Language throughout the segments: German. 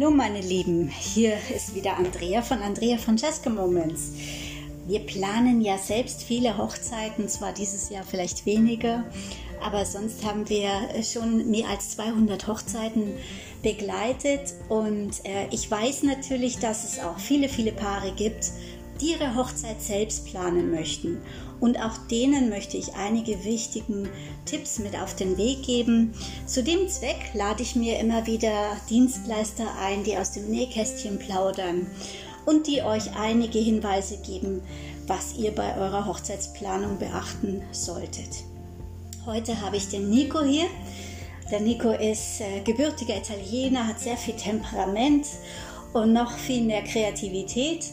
Hallo meine Lieben, hier ist wieder Andrea von Andrea Francesca Moments. Wir planen ja selbst viele Hochzeiten, zwar dieses Jahr vielleicht weniger, aber sonst haben wir schon mehr als 200 Hochzeiten begleitet und äh, ich weiß natürlich, dass es auch viele, viele Paare gibt, die ihre Hochzeit selbst planen möchten. Und auch denen möchte ich einige wichtigen Tipps mit auf den Weg geben. Zu dem Zweck lade ich mir immer wieder Dienstleister ein, die aus dem Nähkästchen plaudern und die euch einige Hinweise geben, was ihr bei eurer Hochzeitsplanung beachten solltet. Heute habe ich den Nico hier. Der Nico ist äh, gebürtiger Italiener, hat sehr viel Temperament und noch viel mehr Kreativität.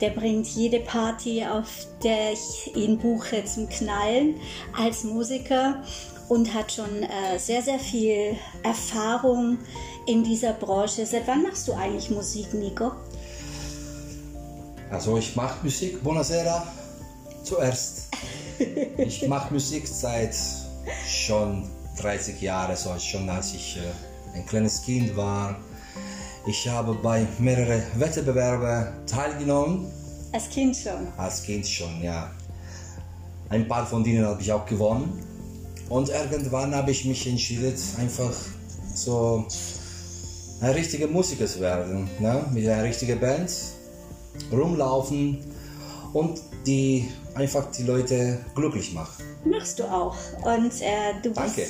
Der bringt jede Party, auf der ich ihn buche, zum Knallen als Musiker und hat schon äh, sehr, sehr viel Erfahrung in dieser Branche. Seit wann machst du eigentlich Musik, Nico? Also ich mache Musik, buonasera, zuerst. ich mache Musik seit schon 30 Jahren, so schon als ich äh, ein kleines Kind war ich habe bei mehreren Wettbewerben teilgenommen. Als Kind schon? Als Kind schon, ja. Ein paar von denen habe ich auch gewonnen. Und irgendwann habe ich mich entschieden, einfach so ein richtiger Musiker zu werden. Ne? Mit einer richtigen Band rumlaufen und die einfach die Leute glücklich machen. Machst du auch. Und äh, du bist Danke.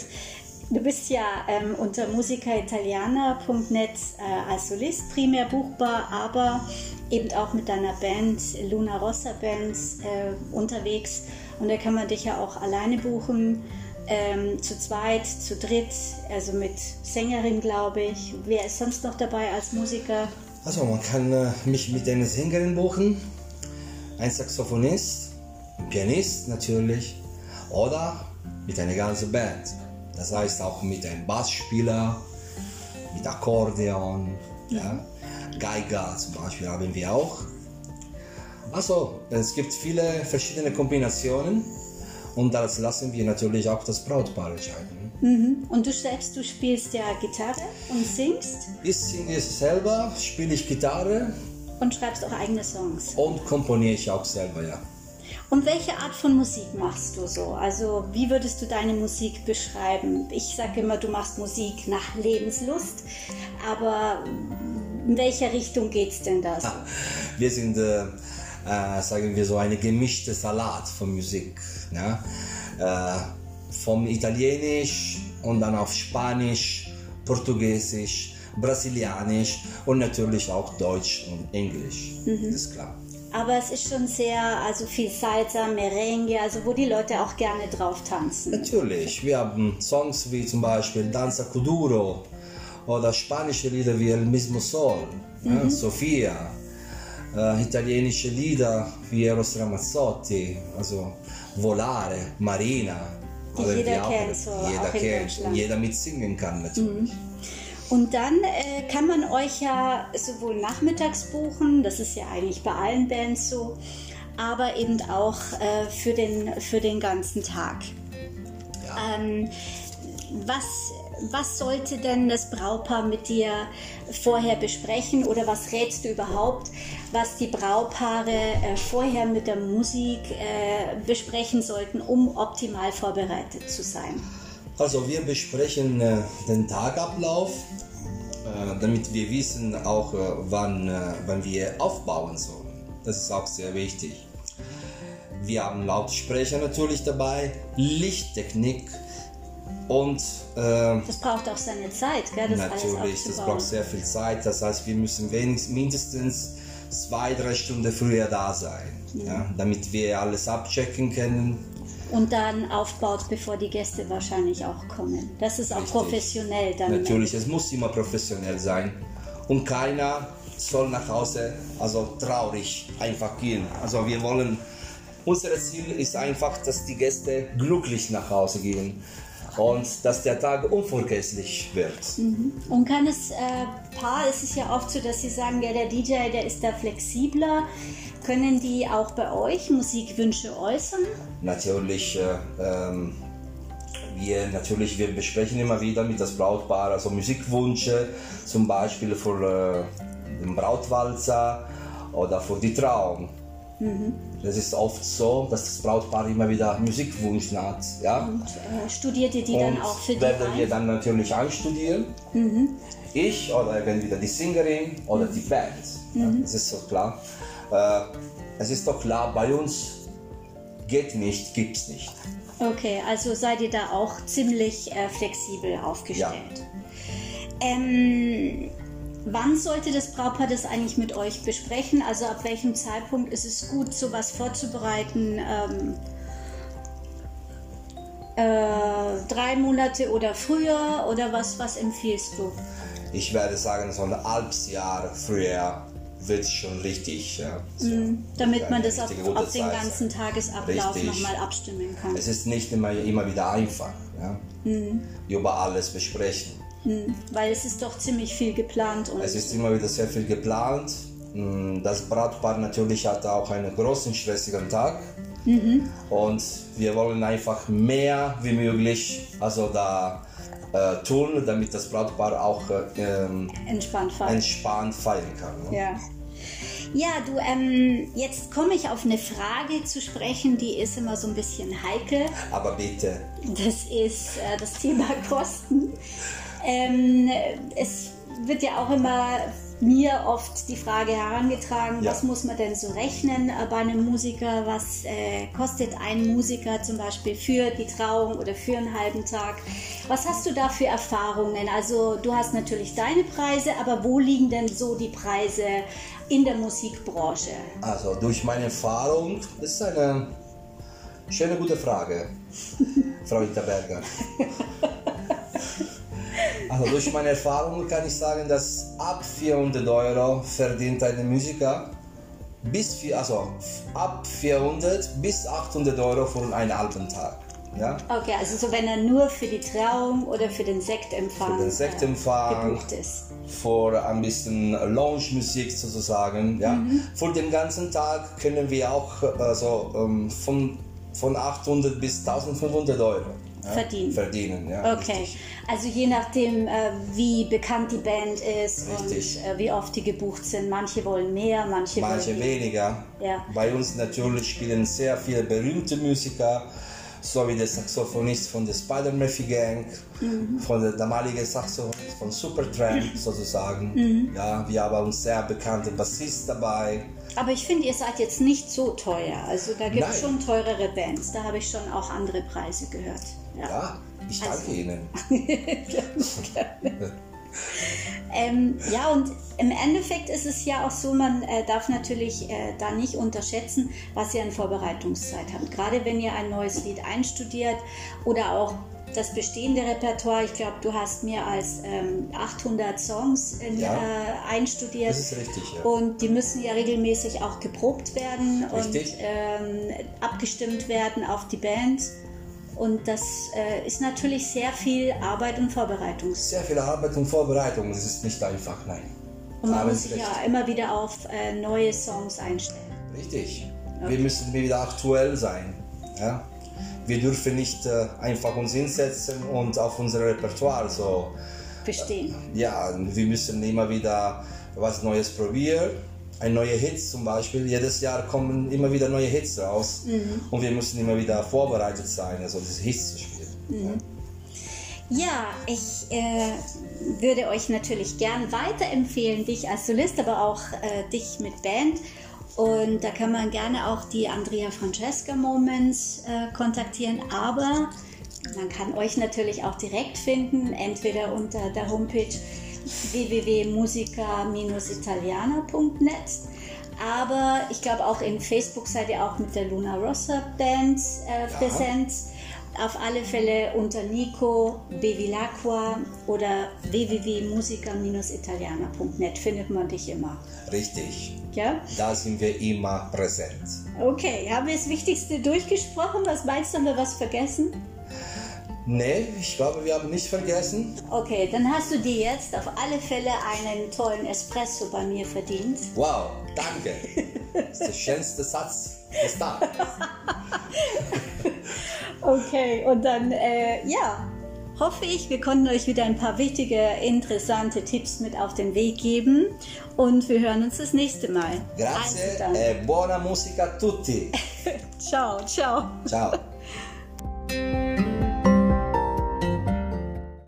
Du bist ja ähm, unter musikeritaliana.net äh, als Solist primär buchbar, aber eben auch mit deiner Band Luna Rossa Band äh, unterwegs. Und da kann man dich ja auch alleine buchen, ähm, zu zweit, zu dritt, also mit Sängerin, glaube ich. Wer ist sonst noch dabei als Musiker? Also man kann äh, mich mit einer Sängerin buchen, ein Saxophonist, ein Pianist natürlich oder mit einer ganzen Band. Das heißt auch mit einem Bassspieler, mit Akkordeon, ja. Geiger zum Beispiel haben wir auch. Also es gibt viele verschiedene Kombinationen und das lassen wir natürlich auch das Brautpaar entscheiden. Mhm. Und du selbst, du spielst ja Gitarre und singst? Ich singe selber, spiele ich Gitarre. Und schreibst auch eigene Songs? Und komponiere ich auch selber, ja. Und welche Art von Musik machst du so? Also wie würdest du deine Musik beschreiben? Ich sage immer, du machst Musik nach Lebenslust, aber in welcher Richtung geht es denn da so? Wir sind, äh, äh, sagen wir so, eine gemischte Salat von Musik. Ne? Äh, vom Italienisch und dann auf Spanisch, Portugiesisch, Brasilianisch und natürlich auch Deutsch und Englisch. Mhm. Das ist klar. Aber es ist schon sehr, also viel Salsa, Merengue, also wo die Leute auch gerne drauf tanzen. Natürlich, wir haben Songs wie zum Beispiel Danza Kuduro oder spanische Lieder wie El Mismo Sol, mhm. ja, Sofia, äh, italienische Lieder wie Eros Ramazzotti, also Volare, Marina. Die jeder kennt, so jeder kennt, jeder mitsingen kann natürlich. Mhm. Und dann äh, kann man euch ja sowohl nachmittags buchen, das ist ja eigentlich bei allen Bands so, aber eben auch äh, für, den, für den ganzen Tag. Ja. Ähm, was, was sollte denn das Braupaar mit dir vorher besprechen oder was rätst du überhaupt, was die Braupaare äh, vorher mit der Musik äh, besprechen sollten, um optimal vorbereitet zu sein? Also wir besprechen äh, den Tagablauf, äh, damit wir wissen auch, äh, wann, äh, wann wir aufbauen sollen. Das ist auch sehr wichtig. Wir haben Lautsprecher natürlich dabei, Lichttechnik und äh, das braucht auch seine Zeit, gell, das natürlich. das braucht sehr viel Zeit. Das heißt, wir müssen wenigstens mindestens zwei, drei Stunden früher da sein, mhm. ja, damit wir alles abchecken können und dann aufbaut, bevor die Gäste wahrscheinlich auch kommen. Das ist auch Richtig. professionell dann. Natürlich, es muss immer professionell sein. Und keiner soll nach Hause also traurig einfach gehen. Also wir wollen, unser Ziel ist einfach, dass die Gäste glücklich nach Hause gehen und dass der Tag unvergesslich wird. Mhm. Und kann es, äh, Paar, ist es ja oft so, dass sie sagen, ja, der DJ, der ist da flexibler. Können die auch bei euch Musikwünsche äußern? Natürlich, äh, ähm, wir natürlich, wir besprechen immer wieder mit das Brautpaar, also Musikwünsche, zum Beispiel für äh, den Brautwalzer oder für die Trauung. Mhm. Das ist oft so, dass das Brautpaar immer wieder Musikwunsch hat. Ja? Und äh, studiert ihr die Und dann auch für die werden ein? wir dann natürlich einstudieren. Ich oder entweder die Sängerin oder die Band. Ja, das ist so klar. Äh, es ist doch klar, bei uns geht nicht, gibt's nicht. Okay, also seid ihr da auch ziemlich äh, flexibel aufgestellt. Ähm, wann sollte das Brautpaar das eigentlich mit euch besprechen? Also ab welchem Zeitpunkt ist es gut, sowas vorzubereiten? Ähm, äh, drei Monate oder früher oder was, was empfiehlst du? Ich werde sagen, so ein halbes Jahr früher wird schon richtig. Ja, so Damit man das auf, auf den ganzen. Tagesablauf nochmal abstimmen kann. Es ist nicht immer, immer wieder einfach, ja? Mhm. über alles besprechen. Weil es ist doch ziemlich viel geplant und Es ist immer wieder sehr viel geplant. Mm, Das Brautpaar natürlich hat auch einen großen stressigen Tag. Und wir wollen einfach mehr wie möglich also da äh, tun, damit das Brautpaar auch äh, ähm, entspannt fahren. entspannt feiern kann. Ne? Ja. Ja, du, ähm, jetzt komme ich auf eine Frage zu sprechen, die ist immer so ein bisschen heikel. Aber bitte, Das ist äh, das Thema Kosten. Ähm, es wird ja auch immer mir oft die Frage herangetragen, Ja. was muss man denn so rechnen äh, bei einem Musiker? Was äh, kostet ein Musiker zum Beispiel für die Trauung oder für einen halben Tag? Was hast du da für Erfahrungen? Also du hast natürlich deine Preise, aber wo liegen denn so die Preise in der Musikbranche? also durch meine Erfahrung, das ist eine schöne, gute Frage, Frau Hinterberger. Also durch meine Erfahrung kann ich sagen, dass ab 400 Euro verdient ein Musiker bis vier, also ab 400 bis 800 Euro für einen halben Tag. Ja? Okay, also so wenn er nur für die Trauung oder für den Sektempfang, Für den Sektempfang. Äh, gebucht ist. für ein bisschen Lounge-Musik sozusagen. Ja. Mhm. Für den ganzen Tag können wir auch also, ähm, von, von 800 bis 1500 Euro ja, Verdienen. verdienen ja, Okay, richtig. also je nachdem, äh, wie bekannt die Band ist Richtig. und äh, wie oft die gebucht sind. Manche wollen mehr, manche, Manche wollen weniger. Ja. Bei uns natürlich spielen sehr viele berühmte Musiker, so wie der Saxophonist von der Spider Murphy Gang, Mhm. von der damaligen Saxophonist von Supertramp sozusagen. Mhm. Ja, wir haben uns sehr bekannte Bassist dabei. Aber ich finde, ihr seid jetzt nicht so teuer. Also da gibt es schon teurere Bands. Da habe ich schon auch andere Preise gehört. Ja. Ja, ich danke Also- Ihnen. Ähm, ja, und im Endeffekt ist es ja auch so, man äh, darf natürlich äh, da nicht unterschätzen, was ihr an Vorbereitungszeit habt. Gerade wenn ihr ein neues Lied einstudiert oder auch das bestehende Repertoire. Ich glaube, du hast mehr als ähm, 800 Songs in, Ja. äh, einstudiert. Das ist richtig, ja. Und die müssen ja regelmäßig auch geprobt werden Richtig. und ähm, abgestimmt werden auf die Band. Und das äh, ist natürlich sehr viel Arbeit und Vorbereitungszeit. Sehr viel Arbeit und Vorbereitung. Das ist nicht einfach, nein. Und man Haben muss sich recht. ja immer wieder auf äh, neue Songs einstellen. Richtig. Wir müssen wieder aktuell sein. Ja? Wir dürfen nicht äh, einfach uns hinsetzen und auf unser Repertoire so. Bestehen. Ja, wir müssen immer wieder was Neues probieren. Ein neuer Hit zum Beispiel. Jedes Jahr kommen immer wieder neue Hits raus. Und wir müssen immer wieder vorbereitet sein, also diese Hits zu spielen. Ja, ich äh, würde euch natürlich gern weiterempfehlen, dich als Solist, aber auch äh, dich mit Band. Und da kann man gerne auch die Andrea Francesca Moments äh, kontaktieren, aber man kann euch natürlich auch direkt finden, entweder unter der Homepage www.musica-italiana.net. Aber ich glaube auch in Facebook seid ihr auch mit der Luna Rossa Band äh, präsent. Auf alle Fälle unter Nico Bevilacqua oder www.musica-italiana.net findet man dich immer. Richtig. Ja? Da sind wir immer präsent. Okay, haben wir das Wichtigste durchgesprochen? Was meinst du, haben wir was vergessen? Nee, ich glaube, wir haben nicht vergessen. Okay, dann hast du dir jetzt auf alle Fälle einen tollen Espresso bei mir verdient. Wow, danke. Das ist der schönste Satz des Tages. Okay, und dann, äh, ja, hoffe ich, wir konnten euch wieder ein paar wichtige, interessante Tipps mit auf den Weg geben. Und wir hören uns das nächste Mal. Grazie Also e buona musica a tutti. ciao, ciao. Ciao.